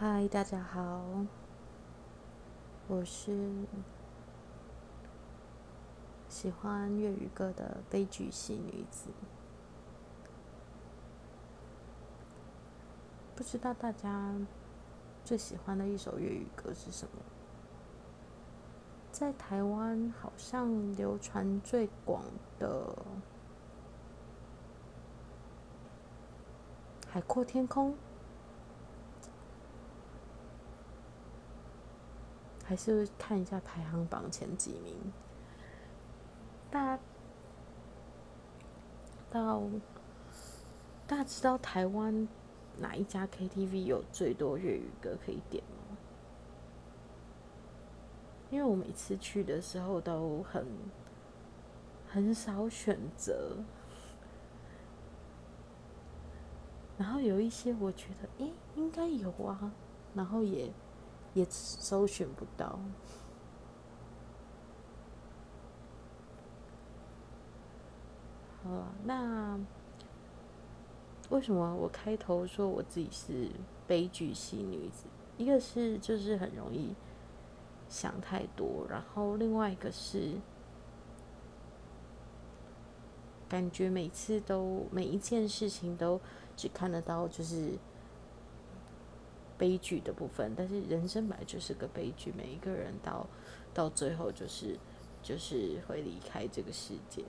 嗨，大家好，我是喜欢粤语歌的悲剧系女子。不知道大家最喜欢的一首粤语歌是什么？在台湾好像流传最广的《海阔天空》。还是看一下排行榜前几名。大到大家知道台湾哪一家 KTV 有最多粤语歌可以点吗？因为我每次去的时候都很很少选择，然后有一些我觉得，诶，应该有啊，然后也。也搜寻不到。好，那为什么我开头说我自己是悲剧系女子？一个是就是很容易想太多，然后另外一个是感觉每次都每一件事情都只看得到就是。悲剧的部分，但是人生本来就是个悲剧，每一个人到到最后就是就是会离开这个世界，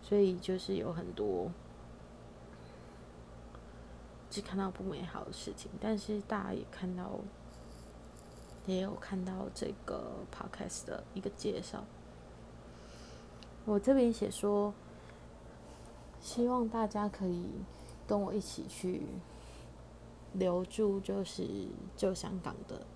所以就是有很多只看到不美好的事情，但是大家也看到也有看到这个 podcast 的一个介绍，我这边写说，希望大家可以跟我一起去。留住就是旧香港的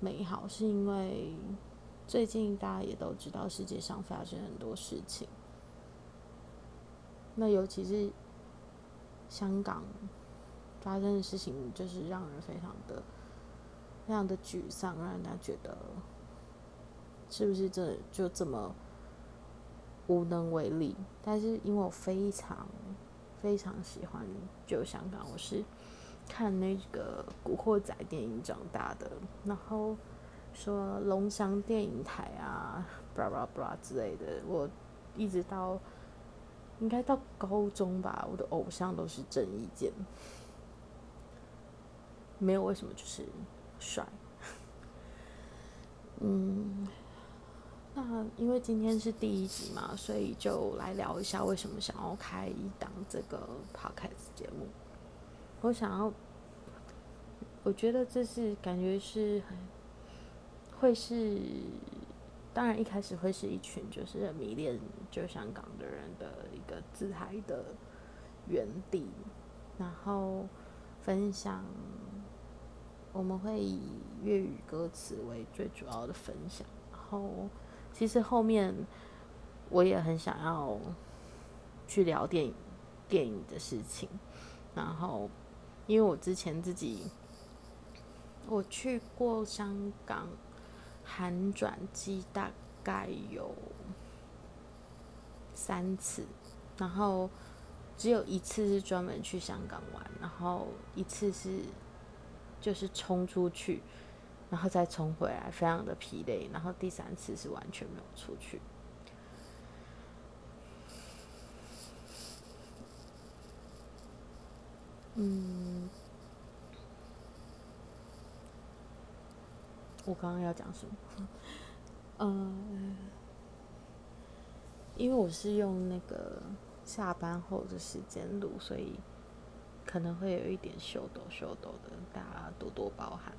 美好，是因为最近大家也都知道世界上发生很多事情，那尤其是香港发生的事情，就是让人非常的、非常的沮丧，让人家觉得是不是这就这么无能为力？但是因为我非常非常喜欢旧香港，我是。看那个《古惑仔》电影长大的，然后说龙翔电影台啊，布拉布拉布拉之类的，我一直到应该到高中吧，我的偶像都是郑伊健，没有为什么就是帅。嗯，那因为今天是第一集嘛，所以就来聊一下为什么想要开一档这个 podcast 节目。我想要，我觉得这是感觉是很会是，当然一开始会是一群就是迷恋就香港的人的一个自嗨的原地，然后分享，我们会以粤语歌词为最主要的分享，然后其实后面我也很想要去聊电影电影的事情，然后。因为我之前自己，我去过香港，韩转机大概有三次，然后只有一次是专门去香港玩，然后一次是就是冲出去，然后再冲回来，非常的疲累，然后第三次是完全没有出去。嗯，我刚刚要讲什么？嗯，因为我是用那个下班后的时间录，所以可能会有一点秀抖秀抖的，大家多多包涵。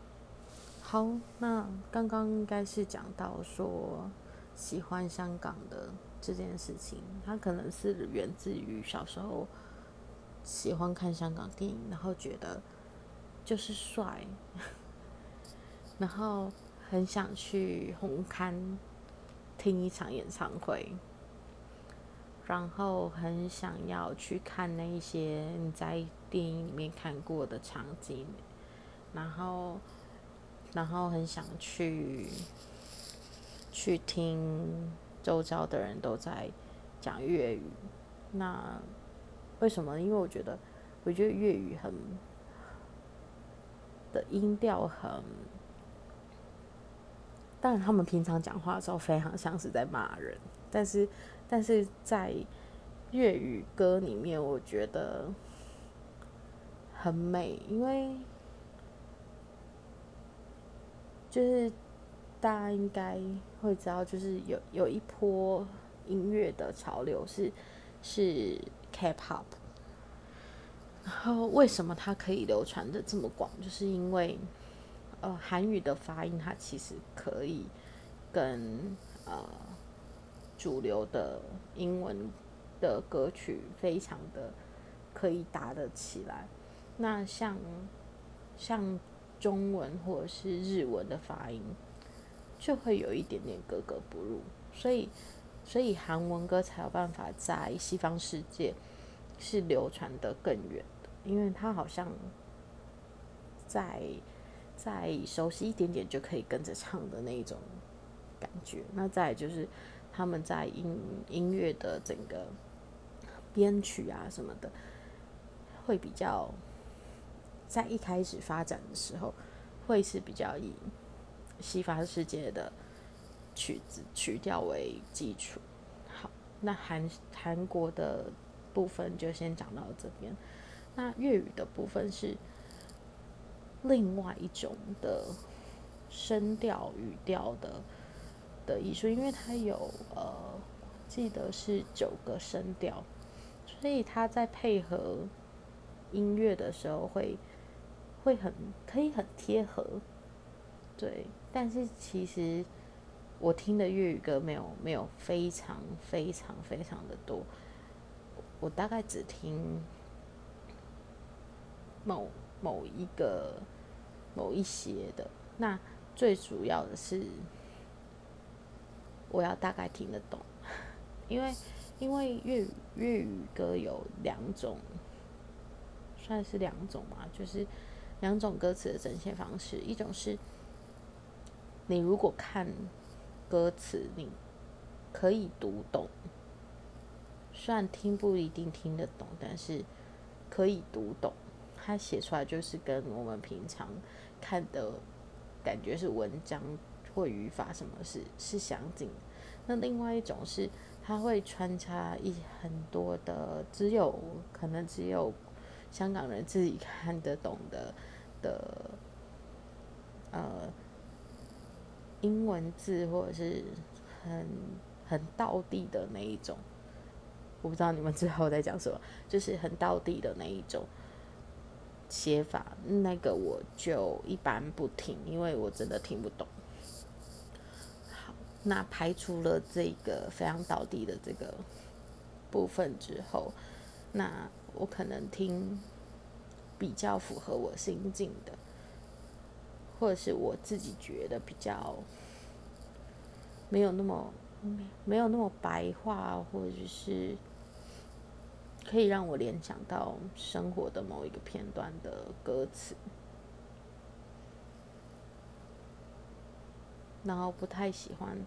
好，那刚刚应该是讲到说喜欢香港的这件事情，它可能是源自于小时候。喜欢看香港电影，然后觉得就是帅，然后很想去红磡听一场演唱会，然后很想要去看那一些你在电影里面看过的场景，然后然后很想去去听周遭的人都在讲粤语，那。为什么？因为我觉得，我觉得粤语很的音调很，当然他们平常讲话的时候非常像是在骂人，但是但是在粤语歌里面，我觉得很美，因为就是大家应该会知道，就是有有一波音乐的潮流是是 K-pop。然后为什么它可以流传的这么广？就是因为，呃，韩语的发音它其实可以跟呃主流的英文的歌曲非常的可以搭得起来。那像像中文或者是日文的发音，就会有一点点格格不入。所以所以韩文歌才有办法在西方世界是流传的更远的。因为他好像在在熟悉一点点就可以跟着唱的那一种感觉。那再就是他们在音音乐的整个编曲啊什么的，会比较在一开始发展的时候，会是比较以西方世界的曲子曲调为基础。好，那韩韩国的部分就先讲到这边。那粤语的部分是另外一种的声调语调的的艺术，因为它有呃，记得是九个声调，所以它在配合音乐的时候会会很可以很贴合，对。但是其实我听的粤语歌没有没有非常非常非常的多，我大概只听。某某一个某一些的，那最主要的是我要大概听得懂，因为因为粤语粤语歌有两种，算是两种嘛，就是两种歌词的呈现方式，一种是你如果看歌词，你可以读懂，虽然听不一定听得懂，但是可以读懂。他写出来就是跟我们平常看的感觉是文章或语法什么是是相近。那另外一种是，他会穿插一很多的只有可能只有香港人自己看得懂的的呃英文字，或者是很很道地的那一种。我不知道你们之后在讲什么，就是很道地的那一种。写法那个我就一般不听，因为我真的听不懂。好，那排除了这个非常倒地的这个部分之后，那我可能听比较符合我心境的，或者是我自己觉得比较没有那么没有那么白话，或者是。可以让我联想到生活的某一个片段的歌词，然后不太喜欢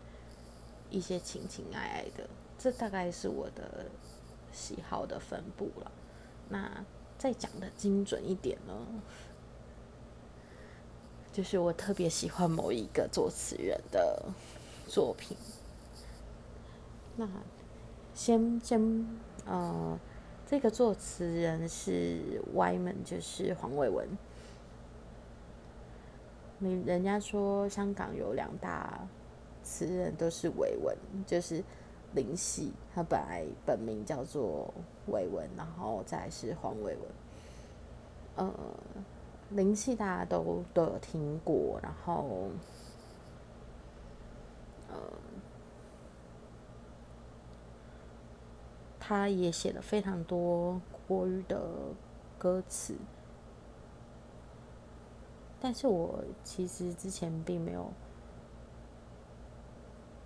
一些情情爱爱的，这大概是我的喜好的分布了。那再讲的精准一点呢，就是我特别喜欢某一个作词人的作品。那先先呃。这个作词人是 Y 们，就是黄伟文。你人家说香港有两大词人都是伟文，就是林夕，他本来本名叫做伟文，然后再是黄伟文。呃，林夕大家都都有听过，然后呃。他也写了非常多国语的歌词，但是我其实之前并没有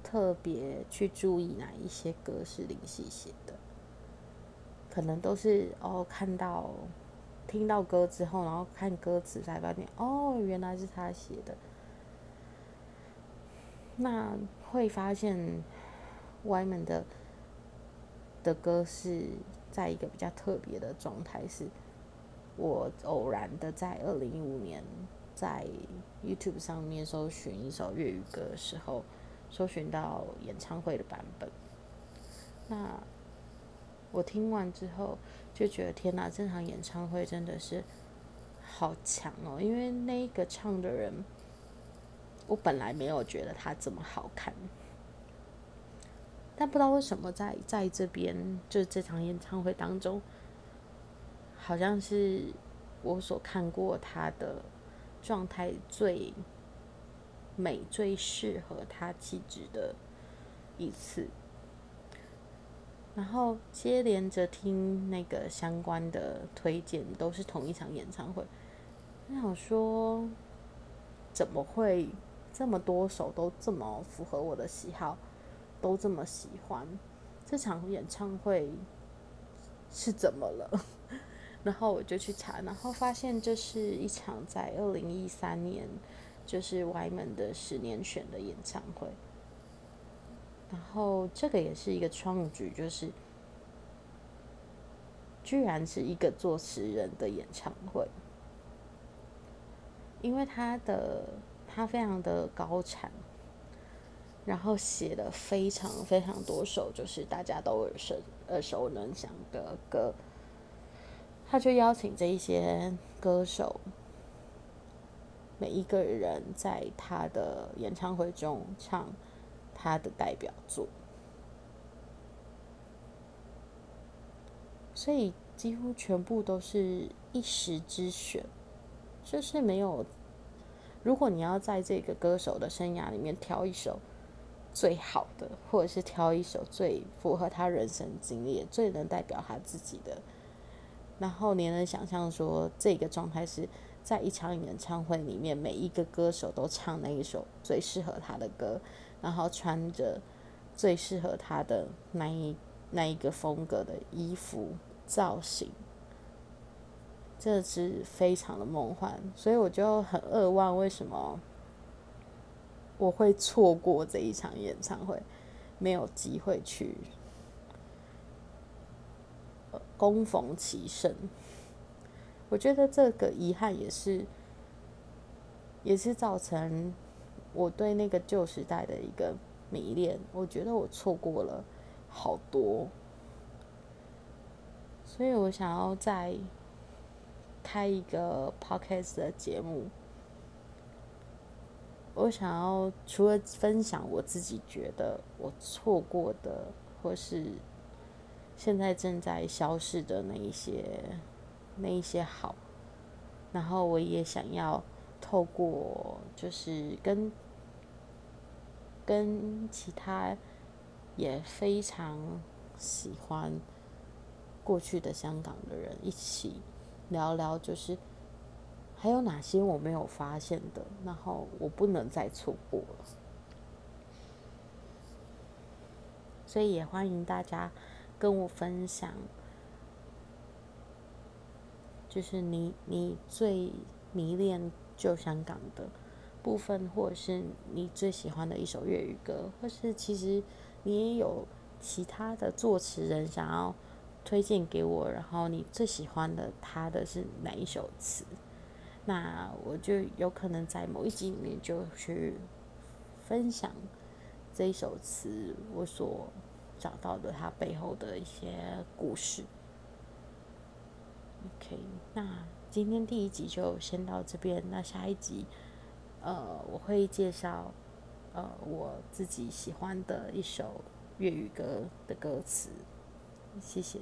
特别去注意哪一些歌是林夕写的，可能都是哦看到听到歌之后，然后看歌词才发现哦原来是他写的，那会发现外面的。的歌是在一个比较特别的状态，是我偶然的在二零一五年在 YouTube 上面搜寻一首粤语歌的时候，搜寻到演唱会的版本。那我听完之后就觉得，天哪！这场演唱会真的是好强哦！因为那个唱的人，我本来没有觉得他这么好看，但不知道为什么在在这边，就是这场演唱会当中，好像是我所看过他的。状态最美、最适合他气质的一次，然后接连着听那个相关的推荐，都是同一场演唱会。我想说，怎么会这么多首都这么符合我的喜好，都这么喜欢？这场演唱会是怎么了？然后我就去查，然后发现这是一场在二零一三年，就是 Y 门的十年选的演唱会。然后这个也是一个创举，就是居然是一个作词人的演唱会，因为他的他非常的高产，然后写了非常非常多首，就是大家都耳熟耳熟能详的歌。他就邀请这一些歌手，每一个人在他的演唱会中唱他的代表作，所以几乎全部都是一时之选，就是没有。如果你要在这个歌手的生涯里面挑一首最好的，或者是挑一首最符合他人生经历、最能代表他自己的。然后你能想象说，这个状态是在一场演唱会里面，每一个歌手都唱那一首最适合他的歌，然后穿着最适合他的那一那一个风格的衣服造型，这是非常的梦幻。所以我就很扼腕，为什么我会错过这一场演唱会，没有机会去。供逢其盛，我觉得这个遗憾也是，也是造成我对那个旧时代的一个迷恋。我觉得我错过了好多，所以我想要再开一个 podcast 的节目。我想要除了分享我自己觉得我错过的，或是。现在正在消逝的那一些，那一些好，然后我也想要透过，就是跟跟其他也非常喜欢过去的香港的人一起聊聊，就是还有哪些我没有发现的，然后我不能再错过了，所以也欢迎大家。跟我分享，就是你你最迷恋旧香港的部分，或者是你最喜欢的一首粤语歌，或是其实你也有其他的作词人想要推荐给我，然后你最喜欢的他的是哪一首词？那我就有可能在某一集里面就去分享这一首词，我所。找到的他背后的一些故事。OK，那今天第一集就先到这边。那下一集，呃，我会介绍呃我自己喜欢的一首粤语歌的歌词。谢谢。